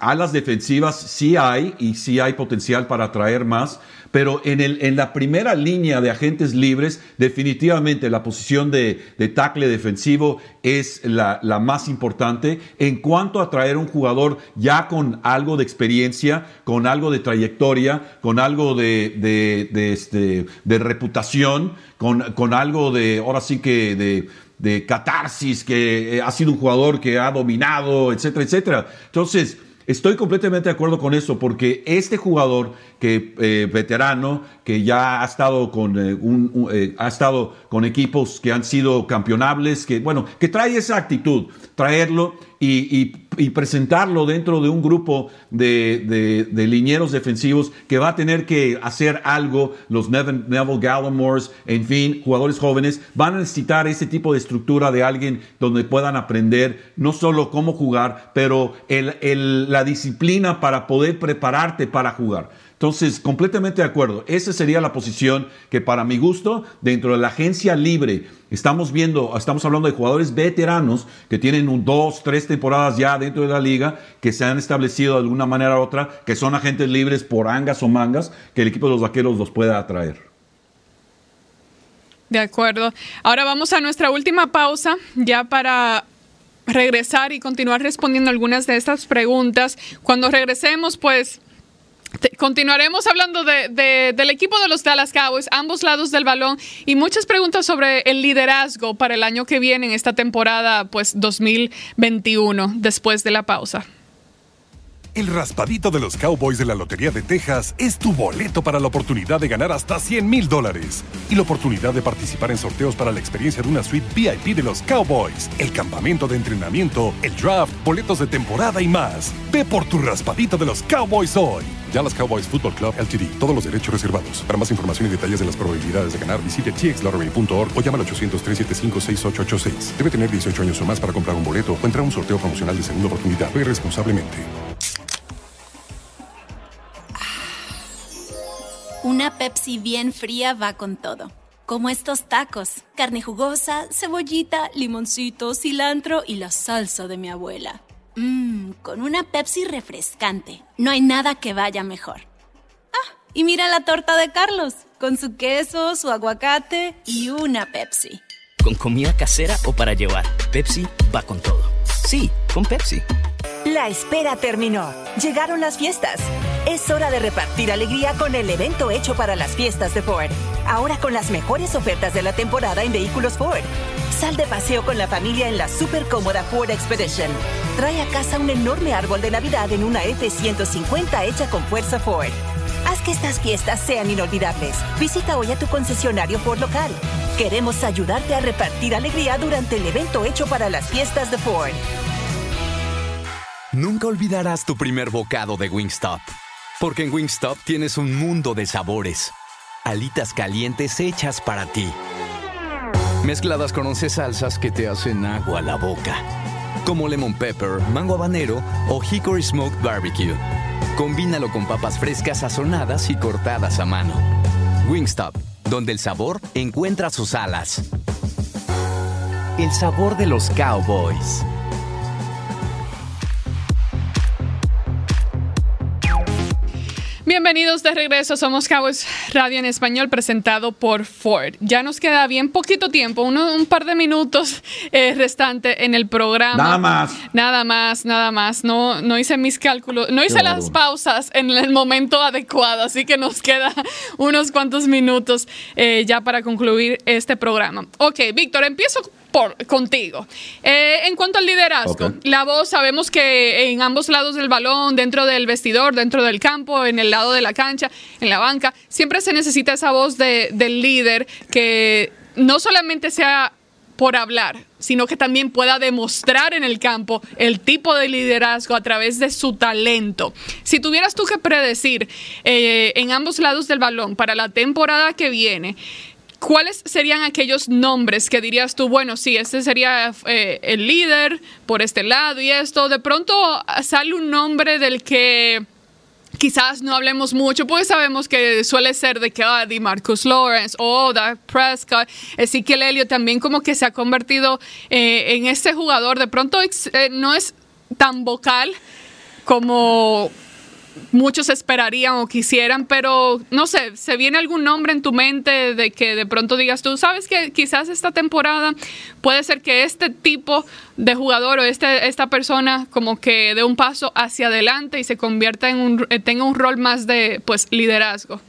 alas defensivas sí hay y sí hay potencial para atraer más, pero en, el, en la primera línea de agentes libres, definitivamente la posición de, de tackle defensivo es la, la, más importante en cuanto a traer un jugador ya con algo de experiencia, con algo de trayectoria, con algo de, de, de, este, reputación, con, con algo de, ahora sí que de de catarsis, que eh, ha sido un jugador que ha dominado, etcétera, etcétera. Entonces, Estoy completamente de acuerdo con eso, porque este jugador que eh, veterano, que ya ha estado con eh, un, eh, ha estado con equipos que han sido campeonables, que bueno, que trae esa actitud, traerlo y, presentarlo dentro de un grupo de, linieros defensivos que va a tener que hacer algo, los Neville, Neville Gallimores, en fin, jugadores jóvenes, van a necesitar ese tipo de estructura de alguien donde puedan aprender no solo cómo jugar, pero la disciplina para poder prepararte para jugar. Entonces, completamente de acuerdo. Esa sería la posición que para mi gusto, dentro de la agencia libre, estamos viendo, estamos hablando de jugadores veteranos que tienen dos, tres temporadas ya dentro de la liga, que se han establecido de alguna manera u otra, que son agentes libres por angas o mangas, que el equipo de los vaqueros los pueda atraer. De acuerdo. Ahora vamos a nuestra última pausa, ya para regresar y continuar respondiendo algunas de estas preguntas. Cuando regresemos, pues continuaremos hablando de, del equipo de los Dallas Cowboys, ambos lados del balón y muchas preguntas sobre el liderazgo para el año que viene en esta temporada pues 2021 después de la pausa. El raspadito de los Cowboys de la Lotería de Texas es tu boleto para la oportunidad de ganar hasta 100 mil dólares y la oportunidad de participar en sorteos para la experiencia de una suite VIP de los Cowboys, el campamento de entrenamiento, el draft, boletos de temporada y más. Ve por tu raspadito de los Cowboys hoy. Dallas Cowboys Football Club LTD. Todos los derechos reservados. Para más información y detalles de las probabilidades de ganar, visite txlottery.org o llama al 800-375-6886. Debe tener 18 años o más para comprar un boleto o entrar a un sorteo promocional de segunda oportunidad. Ve responsablemente. Una Pepsi bien fría va con todo como estos tacos. Carne jugosa, cebollita, limoncito, cilantro y la salsa de mi abuela. Mmm, con una Pepsi refrescante. No hay nada que vaya mejor. Ah, y mira la torta de Carlos, con su queso, su aguacate y una Pepsi. Con comida casera o para llevar, Pepsi va con todo. Sí, con Pepsi. La espera terminó. Llegaron las fiestas. Es hora de repartir alegría con el evento hecho para las fiestas de Ford. Ahora con las mejores ofertas de la temporada en vehículos Ford. Sal de paseo con la familia en la super cómoda Ford Expedition. Trae a casa un enorme árbol de Navidad en una F-150 hecha con fuerza Ford. Haz que estas fiestas sean inolvidables. Visita hoy a tu concesionario Ford local. Queremos ayudarte a repartir alegría durante el evento hecho para las fiestas de Ford. Nunca olvidarás tu primer bocado de Wingstop. Porque en Wingstop tienes un mundo de sabores. Alitas calientes hechas para ti. Mezcladas con 11 salsas que te hacen agua a la boca. Como lemon pepper, mango habanero o hickory smoked barbecue. Combínalo con papas frescas sazonadas y cortadas a mano. Wingstop, donde el sabor encuentra sus alas. El sabor de los cowboys. Bienvenidos de regreso, somos Cowboys Radio en Español presentado por Ford. Ya nos queda bien poquito tiempo, un par de minutos eh, restante en el programa. Nada más. Nada más, nada más. No, no hice mis cálculos, no hice las pausas en el momento adecuado, así que nos queda unos cuantos minutos eh, ya para concluir este programa. Ok, Víctor, empiezo por, contigo. Eh, en cuanto al liderazgo, la voz, sabemos que en ambos lados del balón, dentro del vestidor, dentro del campo, en el lado de la cancha, en la banca, siempre se necesita esa voz del líder que no solamente sea por hablar, sino que también pueda demostrar en el campo el tipo de liderazgo a través de su talento. Si tuvieras tú que predecir eh, en ambos lados del balón para la temporada que viene, ¿cuáles serían aquellos nombres que dirías tú, bueno, sí, este sería eh, el líder por este lado y esto? De pronto sale un nombre del que quizás no hablemos mucho, porque sabemos que suele ser de que ah, Marcus Lawrence o Dak Prescott, Ezekiel Elliott también como que se ha convertido eh, en este jugador. De pronto eh, no es tan vocal como muchos esperarían o quisieran, pero no sé, ¿se viene algún nombre en tu mente de que de pronto digas tú, sabes que quizás esta temporada puede ser que este tipo de jugador o este, esta persona como que dé un paso hacia adelante y se convierta en un, eh, tenga un rol más de pues liderazgo?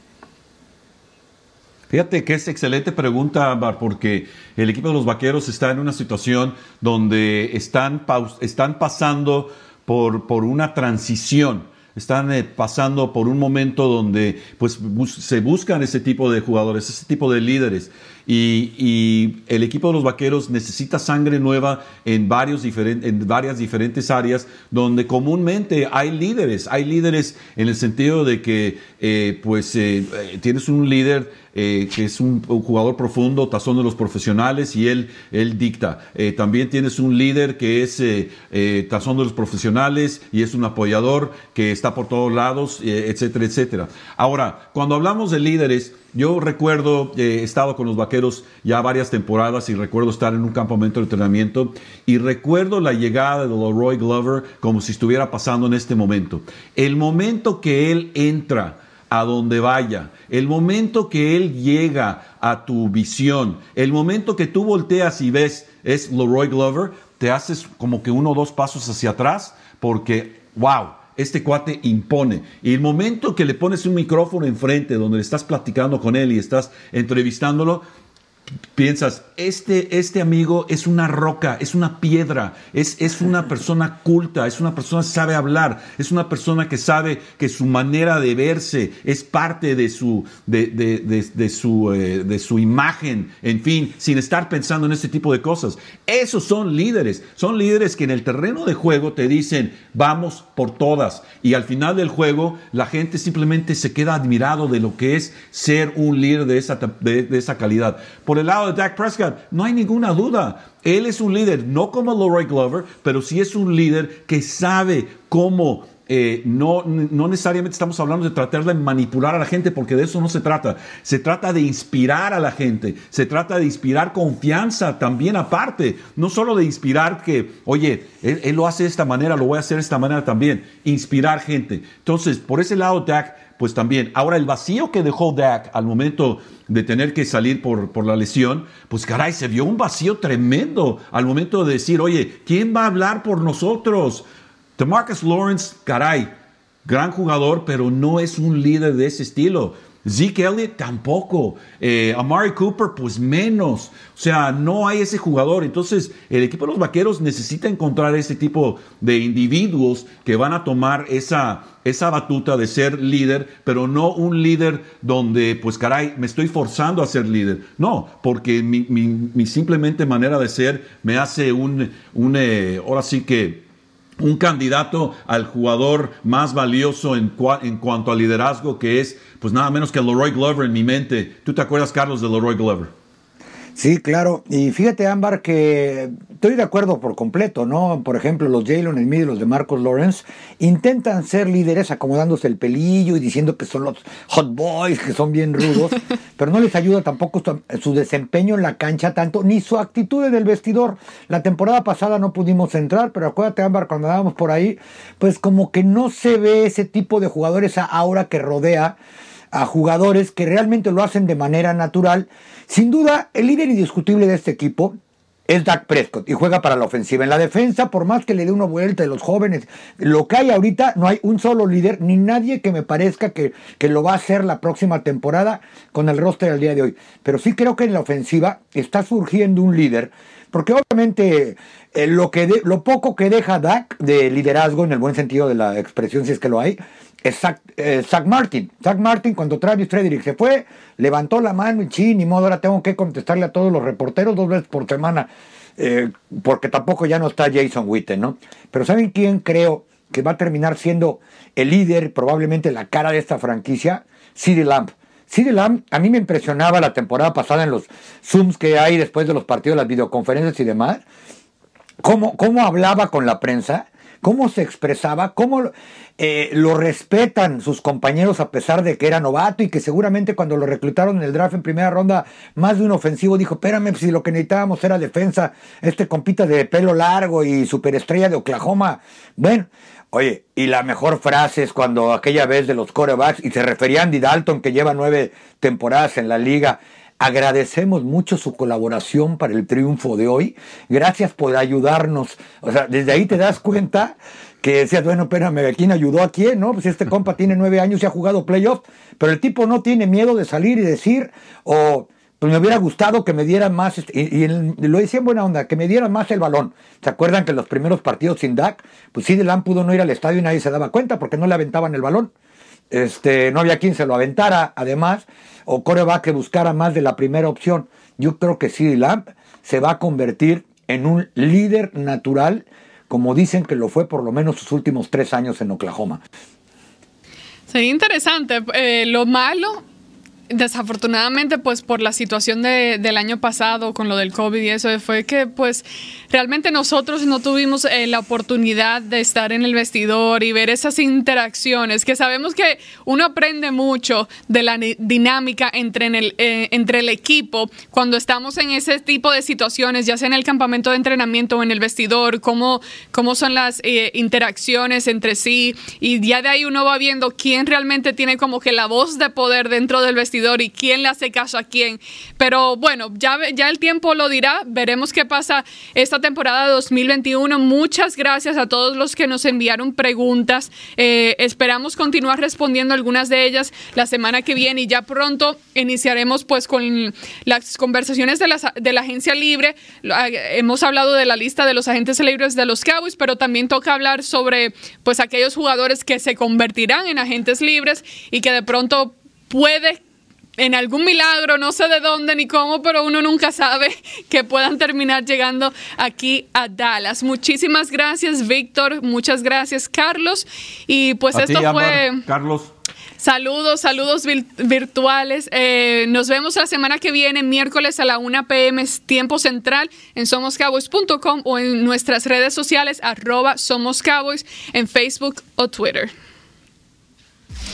Fíjate que es excelente pregunta, Ambar, porque el equipo de los Vaqueros está en una situación donde están, están pasando por, por una transición están eh, pasando por un momento donde pues, se buscan ese tipo de jugadores, ese tipo de líderes. Y, el equipo de los Vaqueros necesita sangre nueva en, varios en varias diferentes áreas donde comúnmente hay líderes. Hay líderes en el sentido de que eh, pues, eh, tienes un líder eh, que es un, jugador profundo, tazón de los profesionales y él, él dicta. Eh, también tienes un líder que es eh, tazón de los profesionales y es un apoyador que está por todos lados, etcétera, etcétera. Ahora, cuando hablamos de líderes, yo recuerdo, he estado con los vaqueros ya varias temporadas y recuerdo estar en un campamento de entrenamiento y recuerdo la llegada de Leroy Glover como si estuviera pasando en este momento. El momento que él entra a donde vaya, el momento que Él llega a tu visión, el momento que tú volteas y ves es Leroy Glover, te haces como que uno o dos pasos hacia atrás porque, wow, este cuate impone. Y el momento que le pones un micrófono enfrente donde le estás platicando con él y estás entrevistándolo, piensas, este, este amigo es una roca, es una piedra, es, es una persona culta, es una persona que sabe hablar, es una persona que sabe que su manera de verse es parte de su, de, de, de, su, eh, de su imagen, en fin, sin estar pensando en este tipo de cosas. Esos son líderes, son líderes que en el terreno de juego te dicen, vamos por todas, y al final del juego la gente simplemente se queda admirado de lo que es ser un líder de esa, de, esa calidad. Por el lado de Dak Prescott, no hay ninguna duda. Él es un líder, no como Leroy Glover, pero sí es un líder que sabe cómo eh, no, no necesariamente estamos hablando de tratar de manipular a la gente, porque de eso no se trata. Se trata de inspirar a la gente, se trata de inspirar confianza también aparte, no solo de inspirar que, oye, él, lo hace de esta manera, lo voy a hacer de esta manera también, inspirar gente. Entonces, por ese lado, Dak, pues también. Ahora, el vacío que dejó Dak al momento de tener que salir por, por la lesión, pues caray, se vio un vacío tremendo al momento de decir, oye, ¿quién va a hablar por nosotros? Marcus Lawrence, caray, gran jugador, pero no es un líder de ese estilo. Zeke Elliott tampoco. Eh, Amari Cooper, pues menos. O sea, no hay ese jugador. Entonces, el equipo de los vaqueros necesita encontrar ese tipo de individuos que van a tomar esa, esa batuta de ser líder, pero no un líder donde, pues caray, me estoy forzando a ser líder. No, porque mi, simplemente manera de ser me hace un, un eh, ahora sí que un candidato al jugador más valioso en, en, cuanto a liderazgo, que es pues nada menos que Leroy Glover en mi mente. ¿Tú te acuerdas, Carlos, de Leroy Glover? Sí, claro. Y fíjate, Ámbar, que estoy de acuerdo por completo, ¿no? Por ejemplo, los Jalen Smith y los de Marcos Lawrence intentan ser líderes acomodándose el pelillo y diciendo que son los hot boys, que son bien rudos, [LAUGHS] pero no les ayuda tampoco su, desempeño en la cancha tanto, ni su actitud en el vestidor. La temporada pasada no pudimos entrar, pero acuérdate, Ámbar, cuando andábamos por ahí, pues como que no se ve ese tipo de jugadores ahora que rodea a jugadores que realmente lo hacen de manera natural sin duda, el líder indiscutible de este equipo es Dak Prescott y juega para la ofensiva. En la defensa, por más que le dé una vuelta de los jóvenes, lo que hay ahorita, no hay un solo líder ni nadie que me parezca que, que lo va a hacer la próxima temporada con el roster del día de hoy. Pero sí creo que en la ofensiva está surgiendo un líder, porque obviamente eh, lo, que lo poco que deja Dak de liderazgo, en el buen sentido de la expresión, si es que lo hay, es eh, Zach, Martin. Zach Martin, cuando Travis Frederick se fue, levantó la mano y sí, ni modo, ahora tengo que contestarle a todos los reporteros dos veces por semana, eh, porque tampoco ya no está Jason Witten, ¿no? Pero ¿saben quién creo que va a terminar siendo el líder, probablemente la cara de esta franquicia? CeeDee Lamb. CeeDee Lamb a mí me impresionaba la temporada pasada en los Zooms que hay después de los partidos, las videoconferencias y demás. Cómo, cómo hablaba con la prensa cómo se expresaba, cómo eh, lo respetan sus compañeros a pesar de que era novato y que seguramente cuando lo reclutaron en el draft en primera ronda, más de un ofensivo dijo, espérame, si lo que necesitábamos era defensa, este compita de pelo largo y superestrella de Oklahoma. Bueno, oye, y la mejor frase es cuando aquella vez de los corebacks, y se refería a Andy Dalton, que lleva nueve temporadas en la liga, Agradecemos mucho su colaboración para el triunfo de hoy. Gracias por ayudarnos. O sea, desde ahí te das cuenta que decías, bueno, espérame, ¿quién ayudó a quién? No, pues este compa tiene nueve años y ha jugado playoff, pero el tipo no tiene miedo de salir y decir, o pues me hubiera gustado que me dieran más, este, y, lo decía en buena onda, que me dieran más el balón. ¿Se acuerdan que los primeros partidos sin DAC, pues sí, Delan pudo no ir al estadio y nadie se daba cuenta porque no le aventaban el balón? Este, no había quien se lo aventara, además o va que buscara más de la primera opción. Yo creo que CD Lamb se va a convertir en un líder natural, como dicen que lo fue por lo menos sus últimos tres años en Oklahoma. Sería interesante. Eh, lo malo desafortunadamente, pues por la situación de, del año pasado con lo del COVID y eso, fue que pues realmente nosotros no tuvimos eh, la oportunidad de estar en el vestidor y ver esas interacciones, que sabemos que uno aprende mucho de la dinámica entre, en el, eh, entre el equipo cuando estamos en ese tipo de situaciones, ya sea en el campamento de entrenamiento o en el vestidor, cómo, cómo son las eh, interacciones entre sí y ya de ahí uno va viendo quién realmente tiene como que la voz de poder dentro del vestidor y quién le hace caso a quién. Pero bueno, ya, ya el tiempo lo dirá. Veremos qué pasa esta temporada 2021. Muchas gracias a todos los que nos enviaron preguntas. Eh, esperamos continuar respondiendo algunas de ellas la semana que viene y ya pronto iniciaremos pues con las conversaciones de la, de la agencia libre. Hemos hablado de la lista de los agentes libres de los Cowboys, pero también toca hablar sobre pues aquellos jugadores que se convertirán en agentes libres y que de pronto puede en algún milagro, no sé de dónde ni cómo, pero uno nunca sabe [LAUGHS] que puedan terminar llegando aquí a Dallas. Muchísimas gracias, Víctor. Muchas gracias, Carlos. Y pues esto fue. Carlos. Saludos, saludos virtuales. Eh, nos vemos la semana que viene, miércoles a la 1 pm, tiempo central, en somoscowboys.com o en nuestras redes sociales, arroba Somos Cowboys, en Facebook o Twitter.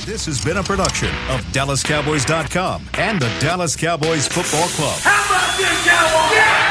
This has been a production of DallasCowboys.com and the Dallas Cowboys Football Club. How about this, Cowboys? Yeah!